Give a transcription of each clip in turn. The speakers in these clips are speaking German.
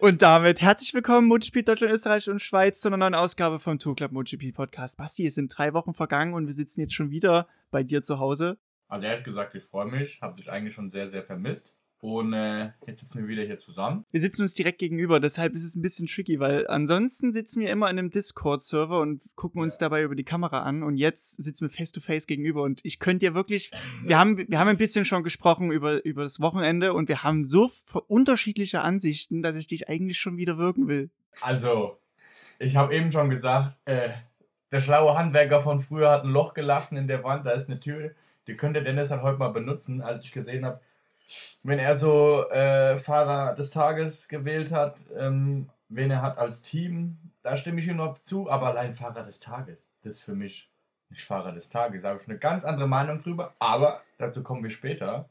Und damit herzlich willkommen, MotoGP Deutschland, Österreich und Schweiz, zu einer neuen Ausgabe vom Tour Club MotoGP Podcast. Basti, es sind drei Wochen vergangen und wir sitzen jetzt schon wieder bei dir zu Hause. Also ehrlich gesagt, ich freue mich, habe dich eigentlich schon sehr, sehr vermisst. Und äh, jetzt sitzen wir wieder hier zusammen. Wir sitzen uns direkt gegenüber, deshalb ist es ein bisschen tricky, weil ansonsten sitzen wir immer in einem Discord-Server und gucken uns dabei über die Kamera an und jetzt sitzen wir face-to-face -face gegenüber und ich könnte dir wirklich, wir haben, wir haben ein bisschen schon gesprochen über, über das Wochenende und wir haben so unterschiedliche Ansichten, dass ich dich eigentlich schon wieder wirken will. Also, ich habe eben schon gesagt, äh, der schlaue Handwerker von früher hat ein Loch gelassen in der Wand, da ist eine Tür, die könnte Dennis dann heute mal benutzen, als ich gesehen habe, wenn er so äh, Fahrer des Tages gewählt hat, ähm, wen er hat als Team, da stimme ich ihm noch zu, aber allein Fahrer des Tages, das ist für mich nicht Fahrer des Tages. Da habe ich eine ganz andere Meinung drüber, aber dazu kommen wir später.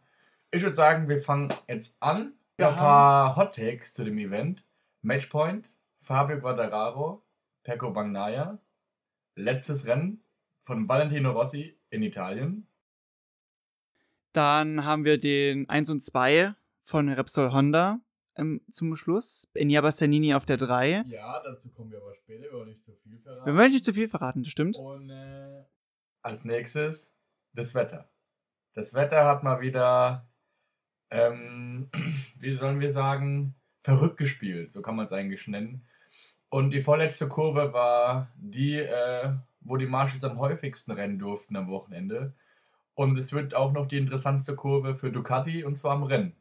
Ich würde sagen, wir fangen jetzt an. Ja, ein paar Hot Takes zu dem Event. Matchpoint, Fabio Quadraro, Pecco Bagnaia. Letztes Rennen von Valentino Rossi in Italien. Dann haben wir den 1 und 2 von Repsol Honda ähm, zum Schluss. Enya Bassanini auf der 3. Ja, dazu kommen wir aber später. Wir wollen nicht zu viel verraten. Wir wollen nicht zu viel verraten, das stimmt. Und äh, als nächstes das Wetter. Das Wetter hat mal wieder, ähm, wie sollen wir sagen, verrückt gespielt. So kann man es eigentlich nennen. Und die vorletzte Kurve war die, äh, wo die Marshalls am häufigsten rennen durften am Wochenende. Und es wird auch noch die interessanteste Kurve für Ducati und zwar am Rennen.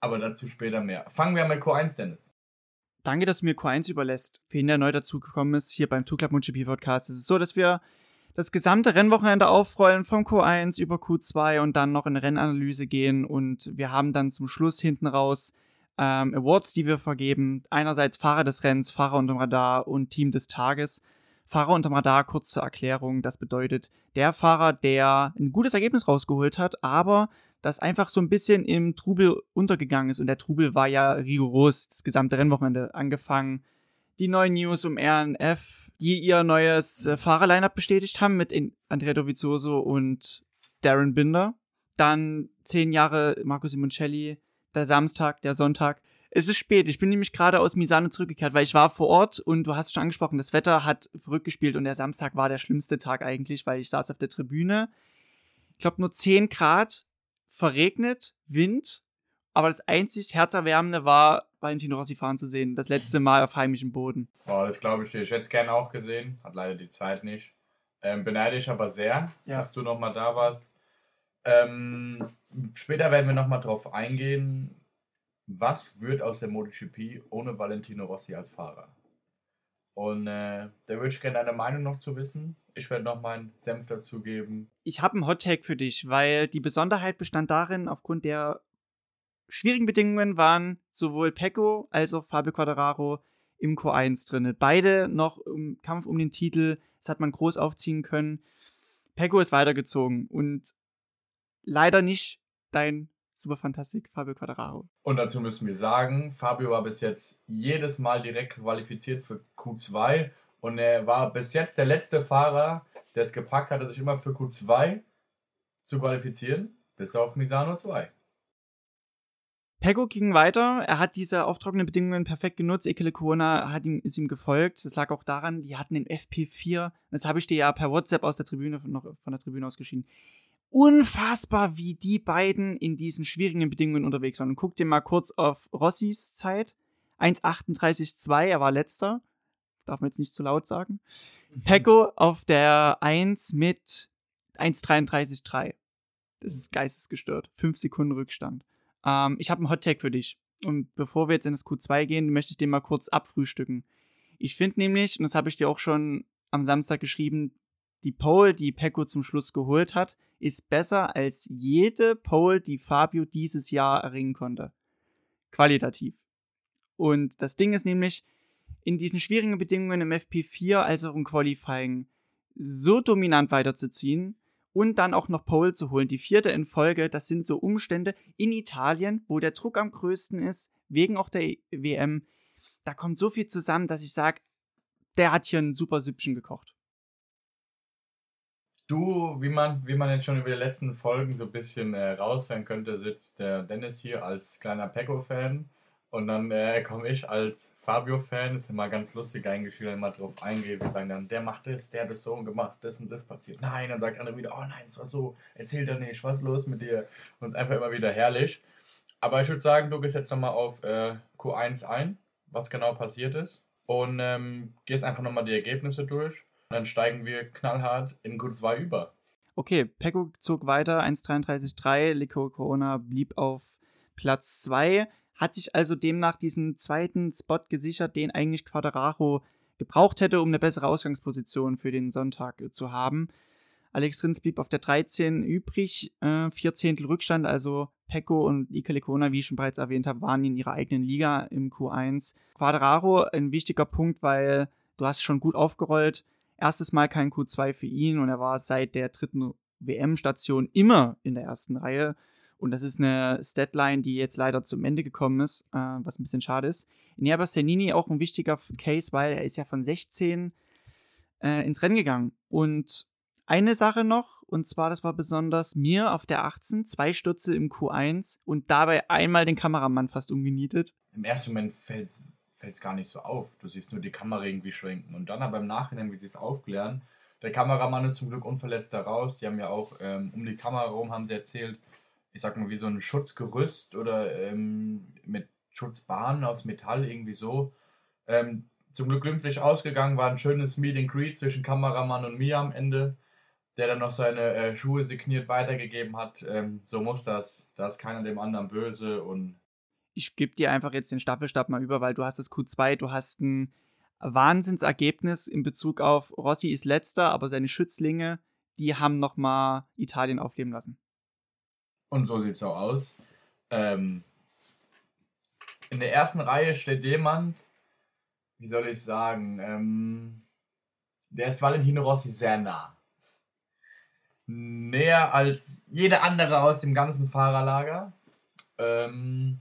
Aber dazu später mehr. Fangen wir mit Q1, Dennis. Danke, dass du mir Q1 überlässt. Für ihn, der neu dazugekommen ist, hier beim Two Club MotoGP Podcast. Es ist so, dass wir das gesamte Rennwochenende aufrollen vom Q1 über Q2 und dann noch in Rennanalyse gehen und wir haben dann zum Schluss hinten raus ähm, Awards, die wir vergeben. Einerseits Fahrer des Rennens, Fahrer unterm Radar und Team des Tages. Fahrer unterm Radar, kurz zur Erklärung, das bedeutet der Fahrer, der ein gutes Ergebnis rausgeholt hat, aber das einfach so ein bisschen im Trubel untergegangen ist. Und der Trubel war ja rigoros das gesamte Rennwochenende angefangen. Die neuen News um RNF, die ihr neues äh, Fahrerline-Up bestätigt haben mit Andrea Dovizioso und Darren Binder. Dann zehn Jahre Marco Simoncelli, der Samstag, der Sonntag. Es ist spät. Ich bin nämlich gerade aus Misano zurückgekehrt, weil ich war vor Ort und du hast schon angesprochen, das Wetter hat verrückt gespielt und der Samstag war der schlimmste Tag eigentlich, weil ich saß auf der Tribüne. Ich glaube nur 10 Grad, verregnet, Wind, aber das einzig Herzerwärmende war, Valentino Rossi fahren zu sehen. Das letzte Mal auf heimischem Boden. Oh, das glaube ich dir. Ich hätte es gerne auch gesehen, hat leider die Zeit nicht. Ähm, beneide ich aber sehr, ja. dass du nochmal da warst. Ähm, später werden wir nochmal drauf eingehen, was wird aus der MotoGP ohne Valentino Rossi als Fahrer? Und äh, da würde ich gerne deine Meinung noch zu wissen. Ich werde noch meinen Senf dazugeben. Ich habe einen Hot Take für dich, weil die Besonderheit bestand darin, aufgrund der schwierigen Bedingungen waren sowohl Pecco als auch Fabio Quadraro im Q1 drin. Beide noch im Kampf um den Titel. Das hat man groß aufziehen können. Pecco ist weitergezogen und leider nicht dein super Fantastik, Fabio Quadraro. Und dazu müssen wir sagen, Fabio war bis jetzt jedes Mal direkt qualifiziert für Q2 und er war bis jetzt der letzte Fahrer, der es gepackt hatte, sich immer für Q2 zu qualifizieren, bis auf Misano 2. Pego ging weiter. Er hat diese auftrocknenden Bedingungen perfekt genutzt. Ekele Corona hat ihm, ist ihm gefolgt. Das lag auch daran, die hatten den FP4. Das habe ich dir ja per WhatsApp aus der Tribüne, noch von der Tribüne aus geschieden unfassbar, wie die beiden in diesen schwierigen Bedingungen unterwegs waren. Und guck dir mal kurz auf Rossis Zeit. 1,38,2, er war letzter. Darf man jetzt nicht zu laut sagen. Mhm. Pecco auf der 1 mit 1,33,3. Das ist geistesgestört. 5 Sekunden Rückstand. Ähm, ich habe einen Hot Tag für dich. Und bevor wir jetzt in das Q2 gehen, möchte ich den mal kurz abfrühstücken. Ich finde nämlich, und das habe ich dir auch schon am Samstag geschrieben, die Pole, die Pecco zum Schluss geholt hat, ist besser als jede Pole, die Fabio dieses Jahr erringen konnte. Qualitativ. Und das Ding ist nämlich, in diesen schwierigen Bedingungen im FP4 als auch im Qualifying so dominant weiterzuziehen und dann auch noch Pole zu holen. Die vierte in Folge, das sind so Umstände in Italien, wo der Druck am größten ist, wegen auch der WM. Da kommt so viel zusammen, dass ich sage, der hat hier ein super Süppchen gekocht. Du, wie man, wie man jetzt schon über die letzten Folgen so ein bisschen äh, raushören könnte, sitzt der Dennis hier als kleiner Pecco-Fan Und dann äh, komme ich als Fabio-Fan, ist immer ganz lustig eigentlich, wenn mal drauf eingeht. Wir sagen dann, der macht das, der hat das so gemacht, das und das passiert. Nein, dann sagt einer wieder, oh nein, es war so, erzähl doch nicht, was ist los mit dir? Und es ist einfach immer wieder herrlich. Aber ich würde sagen, du gehst jetzt nochmal auf äh, Q1 ein, was genau passiert ist. Und ähm, gehst einfach nochmal die Ergebnisse durch. Dann steigen wir knallhart in Q2 über. Okay, Pecco zog weiter, 1,33,3. Lico Corona blieb auf Platz 2 hat sich also demnach diesen zweiten Spot gesichert, den eigentlich Quadraro gebraucht hätte, um eine bessere Ausgangsposition für den Sonntag äh, zu haben. Alex Rins blieb auf der 13 übrig, äh, vier Zehntel Rückstand, also Pecco und Ike Lecona, wie ich schon bereits erwähnt habe, waren in ihrer eigenen Liga im Q1. Quadraro ein wichtiger Punkt, weil du hast schon gut aufgerollt. Erstes Mal kein Q2 für ihn und er war seit der dritten WM-Station immer in der ersten Reihe. Und das ist eine Statline, die jetzt leider zum Ende gekommen ist, äh, was ein bisschen schade ist. Nerba Sernini auch ein wichtiger Case, weil er ist ja von 16 äh, ins Rennen gegangen. Und eine Sache noch, und zwar, das war besonders mir auf der 18, zwei Stürze im Q1 und dabei einmal den Kameramann fast umgenietet. Im ersten Moment fällt es gar nicht so auf. Du siehst nur die Kamera irgendwie schwenken. Und dann aber im Nachhinein, wie sie es aufklären, der Kameramann ist zum Glück unverletzt da raus. Die haben ja auch um die Kamera herum, haben sie erzählt, ich sag mal, wie so ein Schutzgerüst oder ähm, mit Schutzbahnen aus Metall, irgendwie so. Ähm, zum Glück glimpflich ausgegangen, war ein schönes Meet and Greet zwischen Kameramann und mir am Ende, der dann noch seine äh, Schuhe signiert weitergegeben hat. Ähm, so muss das. Da ist keiner dem anderen böse und. Ich gebe dir einfach jetzt den Staffelstab mal über, weil du hast das Q2, du hast ein Wahnsinnsergebnis in Bezug auf Rossi ist letzter, aber seine Schützlinge, die haben nochmal Italien aufleben lassen. Und so sieht es auch aus. Ähm, in der ersten Reihe steht jemand, wie soll ich sagen, ähm, der ist Valentino Rossi sehr nah. Näher als jeder andere aus dem ganzen Fahrerlager. Ähm,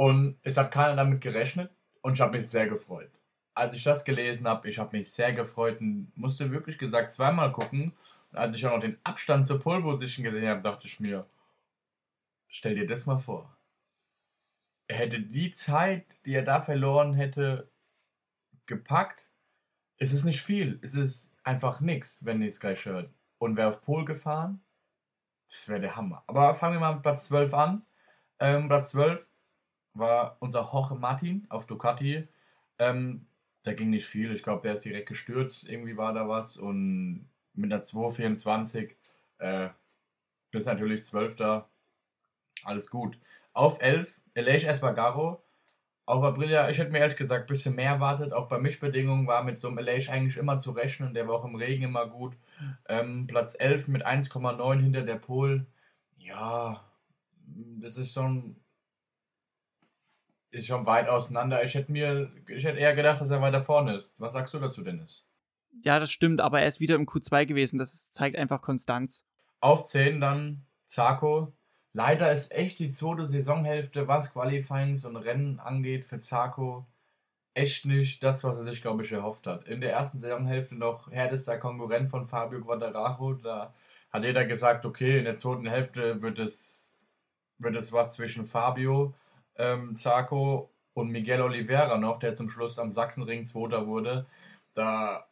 und es hat keiner damit gerechnet und ich habe mich sehr gefreut. Als ich das gelesen habe, ich habe mich sehr gefreut und musste wirklich gesagt zweimal gucken und als ich auch noch den Abstand zur Pole Position gesehen habe, dachte ich mir, stell dir das mal vor. Er hätte die Zeit, die er da verloren hätte, gepackt. Es ist nicht viel. Es ist einfach nichts, wenn ihr es gleich hört. Und wäre auf Pole gefahren, das wäre der Hammer. Aber fangen wir mal mit Platz 12 an. Ähm, Platz 12 war unser Jorge Martin auf Ducati. Ähm, da ging nicht viel. Ich glaube, der ist direkt gestürzt. Irgendwie war da was. Und mit einer 2,24 äh, bis natürlich 12. Alles gut. Auf 11 Elias Espargaro. Auf Aprilia, ich hätte mir ehrlich gesagt ein bisschen mehr erwartet. Auch bei Mischbedingungen war mit so einem Elias eigentlich immer zu rechnen. Der war auch im Regen immer gut. Ähm, Platz 11 mit 1,9 hinter der Pol. Ja, das ist schon ist schon weit auseinander. Ich hätte mir, ich hätte eher gedacht, dass er weiter vorne ist. Was sagst du dazu, Dennis? Ja, das stimmt, aber er ist wieder im Q2 gewesen. Das zeigt einfach Konstanz. Auf 10 dann Zarko. Leider ist echt die zweite Saisonhälfte, was Qualifyings und Rennen angeht, für Zarko echt nicht das, was er sich, glaube ich, erhofft hat. In der ersten Saisonhälfte noch härtester Konkurrent von Fabio Quadraro. Da hat jeder gesagt, okay, in der zweiten Hälfte wird es, wird es was zwischen Fabio, ähm, Zarko und Miguel Oliveira noch, der zum Schluss am Sachsenring Zweiter wurde. Da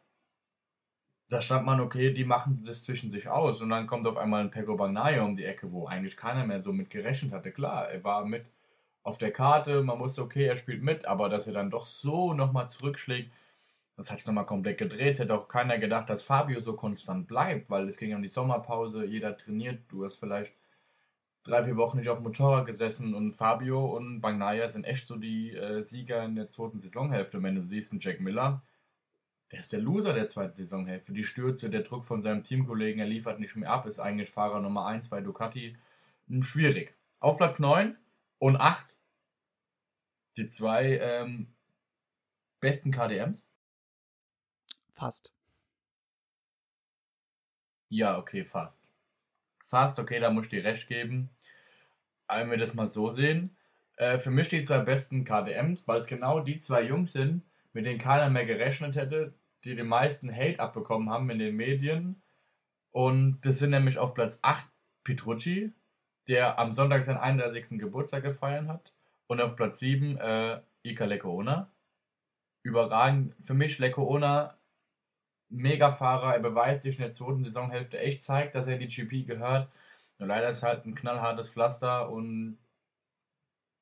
da stand man, okay, die machen das zwischen sich aus. Und dann kommt auf einmal ein Pego Bagnaia um die Ecke, wo eigentlich keiner mehr so mit gerechnet hatte. Klar, er war mit auf der Karte, man wusste, okay, er spielt mit, aber dass er dann doch so nochmal zurückschlägt, das hat es nochmal komplett gedreht. Es hätte auch keiner gedacht, dass Fabio so konstant bleibt, weil es ging um die Sommerpause, jeder trainiert, du hast vielleicht drei, vier Wochen nicht auf dem Motorrad gesessen und Fabio und Bagnaia sind echt so die äh, Sieger in der zweiten Saisonhälfte. wenn du siehst, ein Jack Miller, der ist der Loser der zweiten Saisonhälfte. Die Stürze, der Druck von seinem Teamkollegen, er liefert nicht mehr ab, ist eigentlich Fahrer Nummer 1 bei Ducati. Hm, schwierig. Auf Platz 9 und 8 die zwei ähm, besten KDMs. Fast. Ja, okay, fast. Fast, okay, da muss ich dir recht geben. Wenn wir das mal so sehen. Äh, für mich die zwei besten KDMs, weil es genau die zwei Jungs sind, mit denen keiner mehr gerechnet hätte, die den meisten Hate abbekommen haben in den Medien. Und das sind nämlich auf Platz 8 Petrucci, der am Sonntag seinen 31. Geburtstag gefeiert hat. Und auf Platz 7 äh, Ika Lekoona. Überragend. Für mich Lekoona, Mega-Fahrer. Er beweist sich in der zweiten Saisonhälfte echt, zeigt, dass er in die GP gehört. Nur leider ist halt ein knallhartes Pflaster und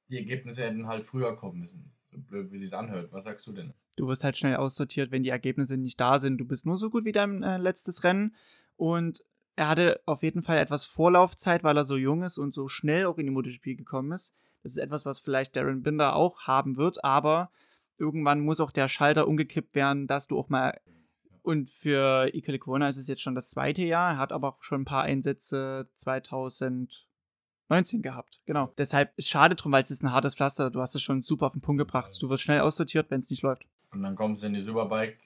die Ergebnisse hätten halt früher kommen müssen. So blöd, wie sie es anhört. Was sagst du denn? Du wirst halt schnell aussortiert, wenn die Ergebnisse nicht da sind. Du bist nur so gut wie dein äh, letztes Rennen. Und er hatte auf jeden Fall etwas Vorlaufzeit, weil er so jung ist und so schnell auch in die MotoGP gekommen ist. Das ist etwas, was vielleicht Darren Binder auch haben wird, aber irgendwann muss auch der Schalter umgekippt werden, dass du auch mal. Und für Ike Corona ist es jetzt schon das zweite Jahr. Er hat aber auch schon ein paar Einsätze 2019 gehabt. Genau. Deshalb ist es schade drum, weil es ist ein hartes Pflaster. Du hast es schon super auf den Punkt gebracht. Du wirst schnell aussortiert, wenn es nicht läuft. Und dann kommst du in die Superbike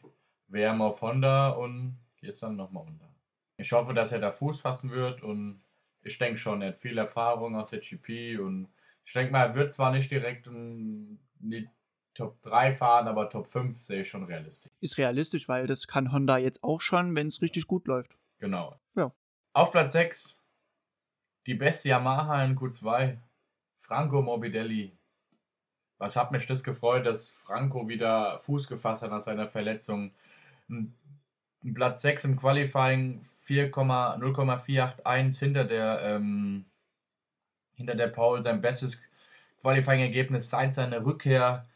WM auf Honda und gehst dann nochmal runter. Ich hoffe, dass er da Fuß fassen wird und ich denke schon, er hat viel Erfahrung aus der GP und ich denke mal, er wird zwar nicht direkt in die Top 3 fahren, aber Top 5 sehe ich schon realistisch. Ist realistisch, weil das kann Honda jetzt auch schon, wenn es richtig gut läuft. Genau. Ja. Auf Platz 6 die beste Yamaha in Q2, Franco Morbidelli. Was hat mich das gefreut, dass Franco wieder Fuß gefasst hat nach seiner Verletzung. Ein Platz 6 im Qualifying, 0,481 hinter der ähm, hinter der Paul sein bestes Qualifying-Ergebnis seit seiner Rückkehr.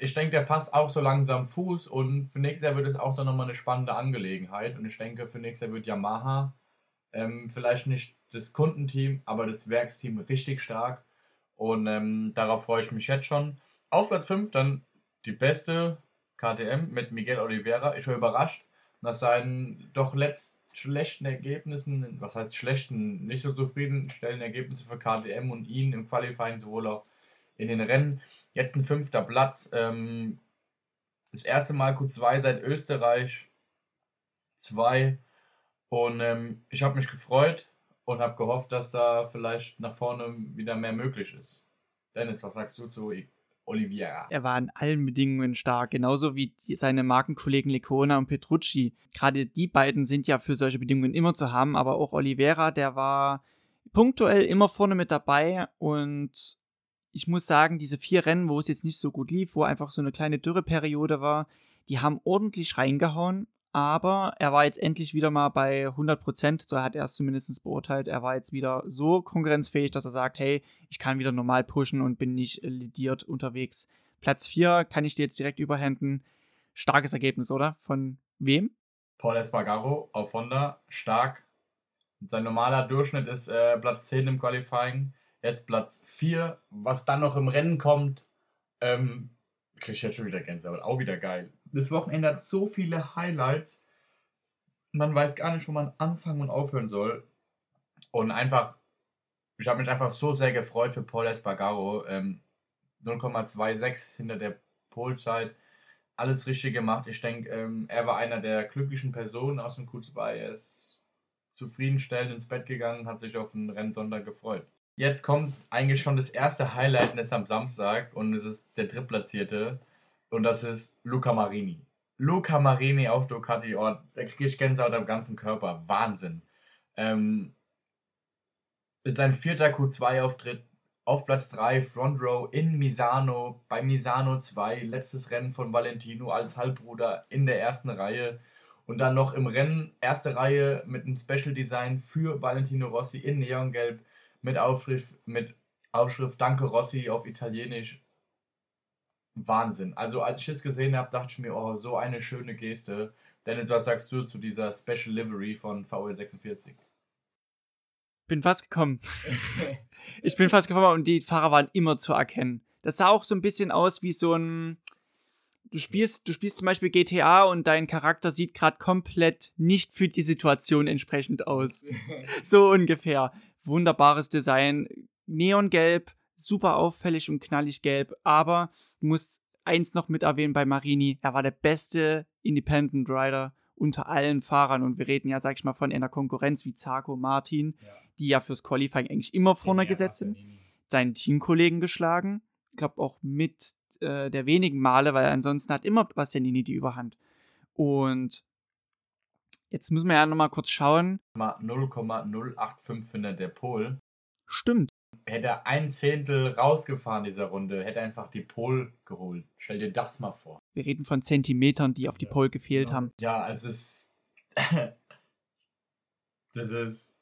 Ich denke, der fasst auch so langsam Fuß und für nächstes Jahr wird es auch dann nochmal eine spannende Angelegenheit. Und ich denke, für nächstes Jahr wird Yamaha ähm, vielleicht nicht das Kundenteam, aber das Werksteam richtig stark. Und ähm, darauf freue ich mich jetzt schon. Auf Platz 5 dann die beste KTM mit Miguel Oliveira. Ich war überrascht nach seinen doch letzt schlechten Ergebnissen, was heißt schlechten, nicht so zufriedenstellenden Ergebnisse für KTM und ihn im Qualifying sowohl auch in den Rennen. Jetzt ein fünfter Platz. Ähm, das erste Mal Q2 seit Österreich 2. Und ähm, ich habe mich gefreut und habe gehofft, dass da vielleicht nach vorne wieder mehr möglich ist. Dennis, was sagst du zu Oliviera. Er war in allen Bedingungen stark, genauso wie die, seine Markenkollegen Lecona und Petrucci. Gerade die beiden sind ja für solche Bedingungen immer zu haben, aber auch Oliveira, der war punktuell immer vorne mit dabei und ich muss sagen, diese vier Rennen, wo es jetzt nicht so gut lief, wo einfach so eine kleine Dürreperiode war, die haben ordentlich reingehauen aber er war jetzt endlich wieder mal bei 100 Prozent, so hat er es zumindest beurteilt. Er war jetzt wieder so konkurrenzfähig, dass er sagt, hey, ich kann wieder normal pushen und bin nicht lidiert unterwegs. Platz 4 kann ich dir jetzt direkt überhänden. Starkes Ergebnis, oder? Von wem? Paul Espargaro auf Honda, stark. Sein normaler Durchschnitt ist äh, Platz 10 im Qualifying, jetzt Platz 4. Was dann noch im Rennen kommt, ähm, kriege ich jetzt schon wieder Gänsehaut, auch wieder geil das Wochenende hat so viele Highlights. Man weiß gar nicht, wo man anfangen und aufhören soll. Und einfach, ich habe mich einfach so sehr gefreut für Paul Espargaro. Ähm, 0,26 hinter der Polzeit. Alles richtig gemacht. Ich denke, ähm, er war einer der glücklichen Personen aus dem Q2. Er ist zufriedenstellend ins Bett gegangen, hat sich auf den Rennsonntag gefreut. Jetzt kommt eigentlich schon das erste Highlight, und das ist am Samstag und es ist der Drittplatzierte. Und das ist Luca Marini. Luca Marini auf Ducati, oh, da kriege ich Gänsehaut am ganzen Körper. Wahnsinn. Ähm, ist sein vierter Q2-Auftritt auf Platz 3, Front Row in Misano, bei Misano 2, letztes Rennen von Valentino als Halbbruder in der ersten Reihe. Und dann noch im Rennen, erste Reihe mit einem Special Design für Valentino Rossi in Neongelb mit Aufschrift, mit Aufschrift Danke Rossi auf Italienisch. Wahnsinn. Also als ich das gesehen habe, dachte ich mir, oh, so eine schöne Geste. Dennis, was sagst du zu dieser Special Livery von VW46? Bin fast gekommen. ich bin fast gekommen und die Fahrer waren immer zu erkennen. Das sah auch so ein bisschen aus wie so ein. Du spielst, du spielst zum Beispiel GTA und dein Charakter sieht gerade komplett nicht für die Situation entsprechend aus. so ungefähr. Wunderbares Design. Neongelb, super auffällig und knallig gelb, aber du musst eins noch mit erwähnen bei Marini, er war der beste Independent Rider unter allen Fahrern und wir reden ja, sag ich mal, von einer Konkurrenz wie Zarko, Martin, ja. die ja fürs Qualifying eigentlich immer vorne ja, gesetzt sind, seinen Teamkollegen geschlagen, ich glaube auch mit äh, der wenigen Male, weil ansonsten hat immer Bastianini die Überhand. Und jetzt müssen wir ja nochmal kurz schauen. 0,085 findet der Pol. Stimmt. hätte er ein Zehntel rausgefahren dieser Runde, hätte er einfach die Pole geholt. Stell dir das mal vor. Wir reden von Zentimetern, die auf die Pole gefehlt ja. haben. Ja, es ist. das ist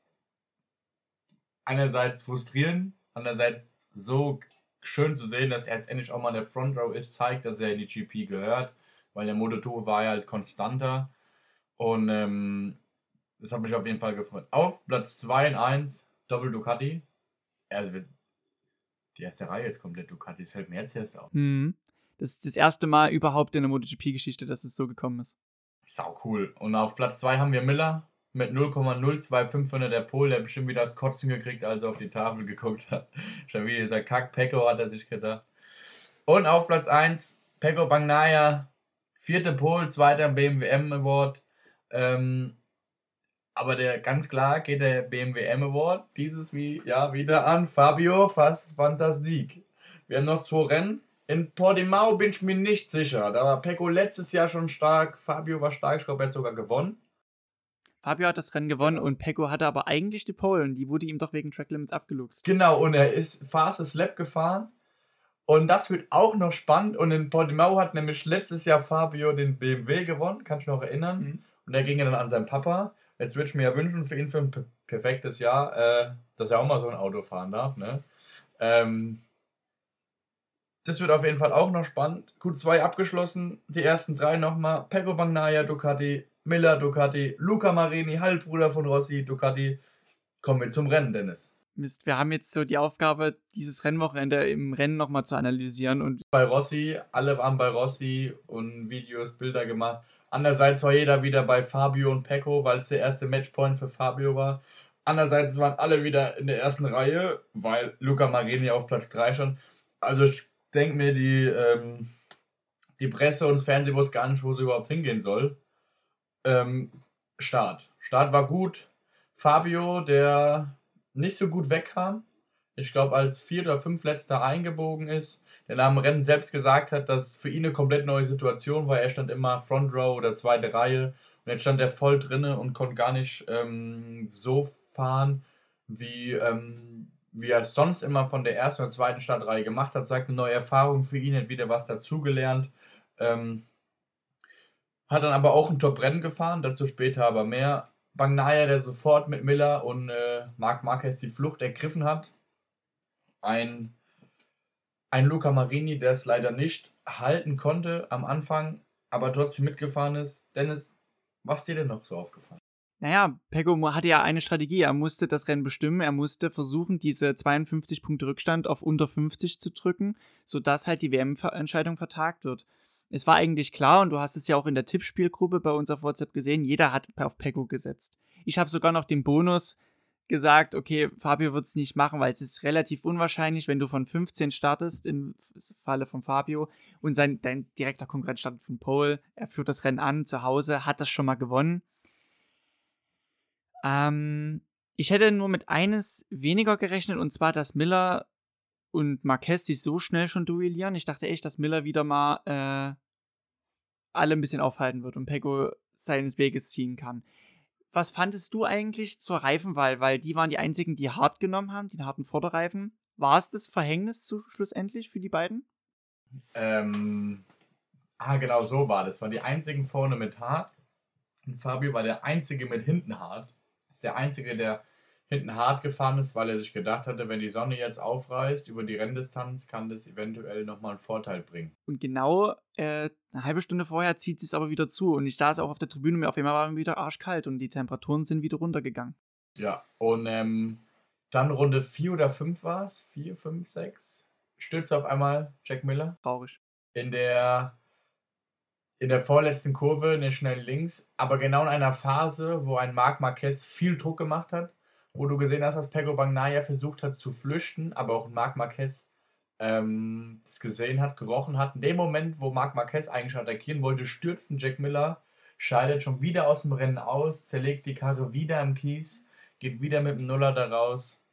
einerseits frustrierend, andererseits so schön zu sehen, dass er jetzt endlich auch mal in der Front Row ist, zeigt, dass er in die GP gehört, weil der Moto2 war ja halt konstanter. Und ähm, das hat mich auf jeden Fall gefreut. Auf Platz 2 in 1, Doppel Ducati. Also die erste Reihe ist komplett Ducati, das fällt mir jetzt erst auf. Mhm. Das ist das erste Mal überhaupt in der MotoGP-Geschichte, dass es so gekommen ist. Sau cool. Und auf Platz 2 haben wir Miller mit 0,02500 der Pol, der bestimmt wieder das Kotzen gekriegt, als er auf die Tafel geguckt hat. Schon wieder dieser Kack Pecco hat er sich gedacht. Und auf Platz 1 Pecco Bagnaya, vierte Pol, zweiter BMW M Award. Ähm, aber der ganz klar geht der BMW M Award dieses wie, Jahr wieder an Fabio Fast Fantastique. Wir haben noch zwei Rennen. In Portimao bin ich mir nicht sicher. Da war Pecco letztes Jahr schon stark. Fabio war stark. Ich glaube, er hat sogar gewonnen. Fabio hat das Rennen gewonnen und Pecco hatte aber eigentlich die Pole und die wurde ihm doch wegen Track Limits abgeluchst. Genau, und er ist Fastest Lap gefahren. Und das wird auch noch spannend. Und in Portimao hat nämlich letztes Jahr Fabio den BMW gewonnen, kannst du noch erinnern. Mhm. Und er ging ja dann an seinen Papa. Jetzt würde ich mir ja wünschen für ihn für ein perfektes Jahr, äh, dass er auch mal so ein Auto fahren darf. Ne? Ähm, das wird auf jeden Fall auch noch spannend. Q2 abgeschlossen, die ersten drei nochmal. Pecco Bagnaia, Ducati, Miller, Ducati, Luca Marini, Halbbruder von Rossi, Ducati. Kommen wir zum Rennen, Dennis. Mist, wir haben jetzt so die Aufgabe, dieses Rennwochenende im Rennen nochmal zu analysieren. Und bei Rossi, alle waren bei Rossi und Videos, Bilder gemacht. Andererseits war jeder wieder bei Fabio und Pecco, weil es der erste Matchpoint für Fabio war. Andererseits waren alle wieder in der ersten Reihe, weil Luca Marini auf Platz 3 schon. Also ich denke mir, die, ähm, die Presse und das Fernsehen wusste gar nicht, wo sie überhaupt hingehen soll. Ähm, Start. Start war gut. Fabio, der nicht so gut wegkam, ich glaube als vier oder fünf letzter eingebogen ist, der nach dem Rennen selbst gesagt hat, dass für ihn eine komplett neue Situation war. Er stand immer Front Row oder zweite Reihe und jetzt stand er voll drinne und konnte gar nicht ähm, so fahren, wie, ähm, wie er es sonst immer von der ersten oder zweiten Startreihe gemacht hat. Sagt eine neue Erfahrung für ihn, hat wieder was dazugelernt. Ähm, hat dann aber auch ein Top-Rennen gefahren, dazu später aber mehr. Bagnaia, der sofort mit Miller und äh, Marc Marquez die Flucht ergriffen hat. Ein, ein Luca Marini, der es leider nicht halten konnte am Anfang, aber trotzdem mitgefahren ist. Dennis, was dir denn noch so aufgefallen? Naja, Pego hatte ja eine Strategie. Er musste das Rennen bestimmen. Er musste versuchen, diese 52 Punkte Rückstand auf unter 50 zu drücken, sodass halt die WM-Entscheidung vertagt wird es war eigentlich klar, und du hast es ja auch in der Tippspielgruppe bei uns auf WhatsApp gesehen, jeder hat auf Pecco gesetzt. Ich habe sogar noch den Bonus gesagt, okay, Fabio wird es nicht machen, weil es ist relativ unwahrscheinlich, wenn du von 15 startest, im Falle von Fabio, und sein, dein direkter Konkurrent startet von Pole, er führt das Rennen an zu Hause, hat das schon mal gewonnen. Ähm, ich hätte nur mit eines weniger gerechnet, und zwar, dass Miller und Marquez sich so schnell schon duellieren. Ich dachte echt, dass Miller wieder mal äh, alle ein bisschen aufhalten wird und Pecco seines Weges ziehen kann. Was fandest du eigentlich zur Reifenwahl? Weil die waren die einzigen, die hart genommen haben, die harten Vorderreifen. War es das Verhängnis zu, schlussendlich für die beiden? Ähm, ah, genau so war das. Waren die einzigen vorne mit hart. Und Fabio war der einzige mit hinten hart. Ist der einzige, der hinten hart gefahren ist, weil er sich gedacht hatte, wenn die Sonne jetzt aufreißt über die Renndistanz, kann das eventuell nochmal einen Vorteil bringen. Und genau äh, eine halbe Stunde vorher zieht es aber wieder zu. Und ich saß auch auf der Tribüne, mir auf einmal war wieder arschkalt und die Temperaturen sind wieder runtergegangen. Ja, und ähm, dann Runde 4 oder 5 war es, 4, 5, 6, stürzte auf einmal Jack Miller. Traurig. In der in der vorletzten Kurve, in der schnellen Links, aber genau in einer Phase, wo ein Marc Marquez viel Druck gemacht hat wo du gesehen hast, dass Pego Bagnaya versucht hat zu flüchten, aber auch Marc Marquez ähm, das gesehen hat, gerochen hat. In dem Moment, wo Marc Marquez eigentlich attackieren wollte, stürzt Jack Miller, scheidet schon wieder aus dem Rennen aus, zerlegt die Karre wieder im Kies, geht wieder mit dem Nuller da raus.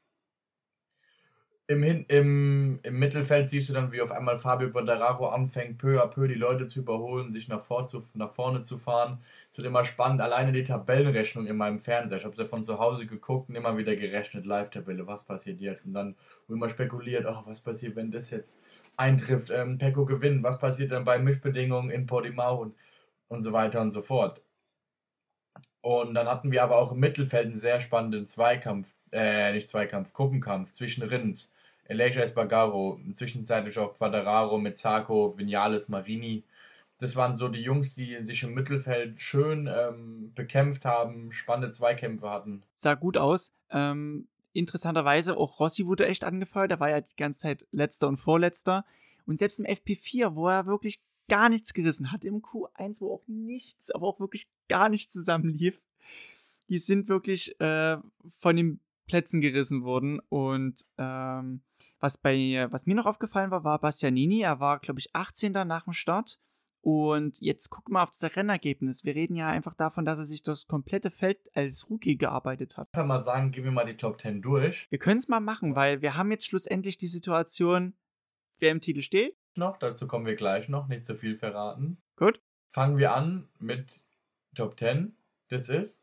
Im, Hin im, Im Mittelfeld siehst du dann, wie auf einmal Fabio Quadraro anfängt, peu à peu die Leute zu überholen, sich nach, vor zu, nach vorne zu fahren. Es wird immer spannend. Alleine die Tabellenrechnung in meinem Fernseher. Ich habe sie von zu Hause geguckt und immer wieder gerechnet, Live-Tabelle, was passiert jetzt? Und dann wo immer spekuliert, oh, was passiert, wenn das jetzt eintrifft. Ähm, Pecco gewinnt, was passiert dann bei Mischbedingungen in Portimao und, und so weiter und so fort. Und dann hatten wir aber auch im Mittelfeld einen sehr spannenden Zweikampf, äh, nicht Zweikampf, Gruppenkampf zwischen Rins, Elijah Espargaro, zwischenzeitlich auch Quadraro Sarko, Vinales, Marini. Das waren so die Jungs, die sich im Mittelfeld schön ähm, bekämpft haben, spannende Zweikämpfe hatten. Sah gut aus. Ähm, interessanterweise auch Rossi wurde echt angefeuert. Er war ja die ganze Zeit letzter und vorletzter. Und selbst im FP4, wo er wirklich gar nichts gerissen hat, im Q1, wo auch nichts, aber auch wirklich gar nichts zusammenlief, die sind wirklich äh, von den Plätzen gerissen worden. Und ähm, was bei, was mir noch aufgefallen war, war Bastianini. Er war, glaube ich, 18. nach dem Start. Und jetzt guck mal auf das Rennergebnis. Wir reden ja einfach davon, dass er sich das komplette Feld als Rookie gearbeitet hat. Einfach mal sagen, gehen wir mal die Top 10 durch. Wir können es mal machen, weil wir haben jetzt schlussendlich die Situation, wer im Titel steht. Noch, dazu kommen wir gleich noch, nicht zu viel verraten. Gut. Fangen wir an mit Top 10. Das ist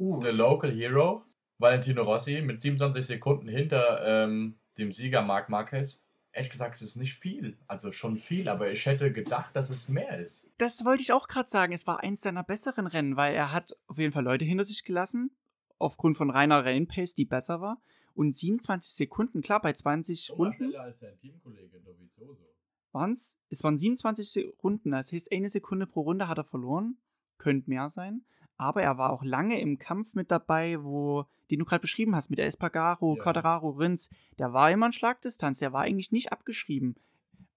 uh, The Local Hero, Valentino Rossi mit 27 Sekunden hinter ähm, dem Sieger Marc Marquez. Ehrlich gesagt, es ist nicht viel. Also schon viel, aber ich hätte gedacht, dass es mehr ist. Das wollte ich auch gerade sagen. Es war eins seiner besseren Rennen, weil er hat auf jeden Fall Leute hinter sich gelassen, aufgrund von reiner Rennpace, die besser war. Und 27 Sekunden, klar, bei 20 Runden. schneller als sein Teamkollege Dovizioso. Waren's? Es waren 27 Sekunden. Das heißt, eine Sekunde pro Runde hat er verloren. Könnte mehr sein aber er war auch lange im Kampf mit dabei, wo, den du gerade beschrieben hast, mit der Espargaro, ja. Quadraro, Rins. Der war immer in Schlagdistanz, der war eigentlich nicht abgeschrieben.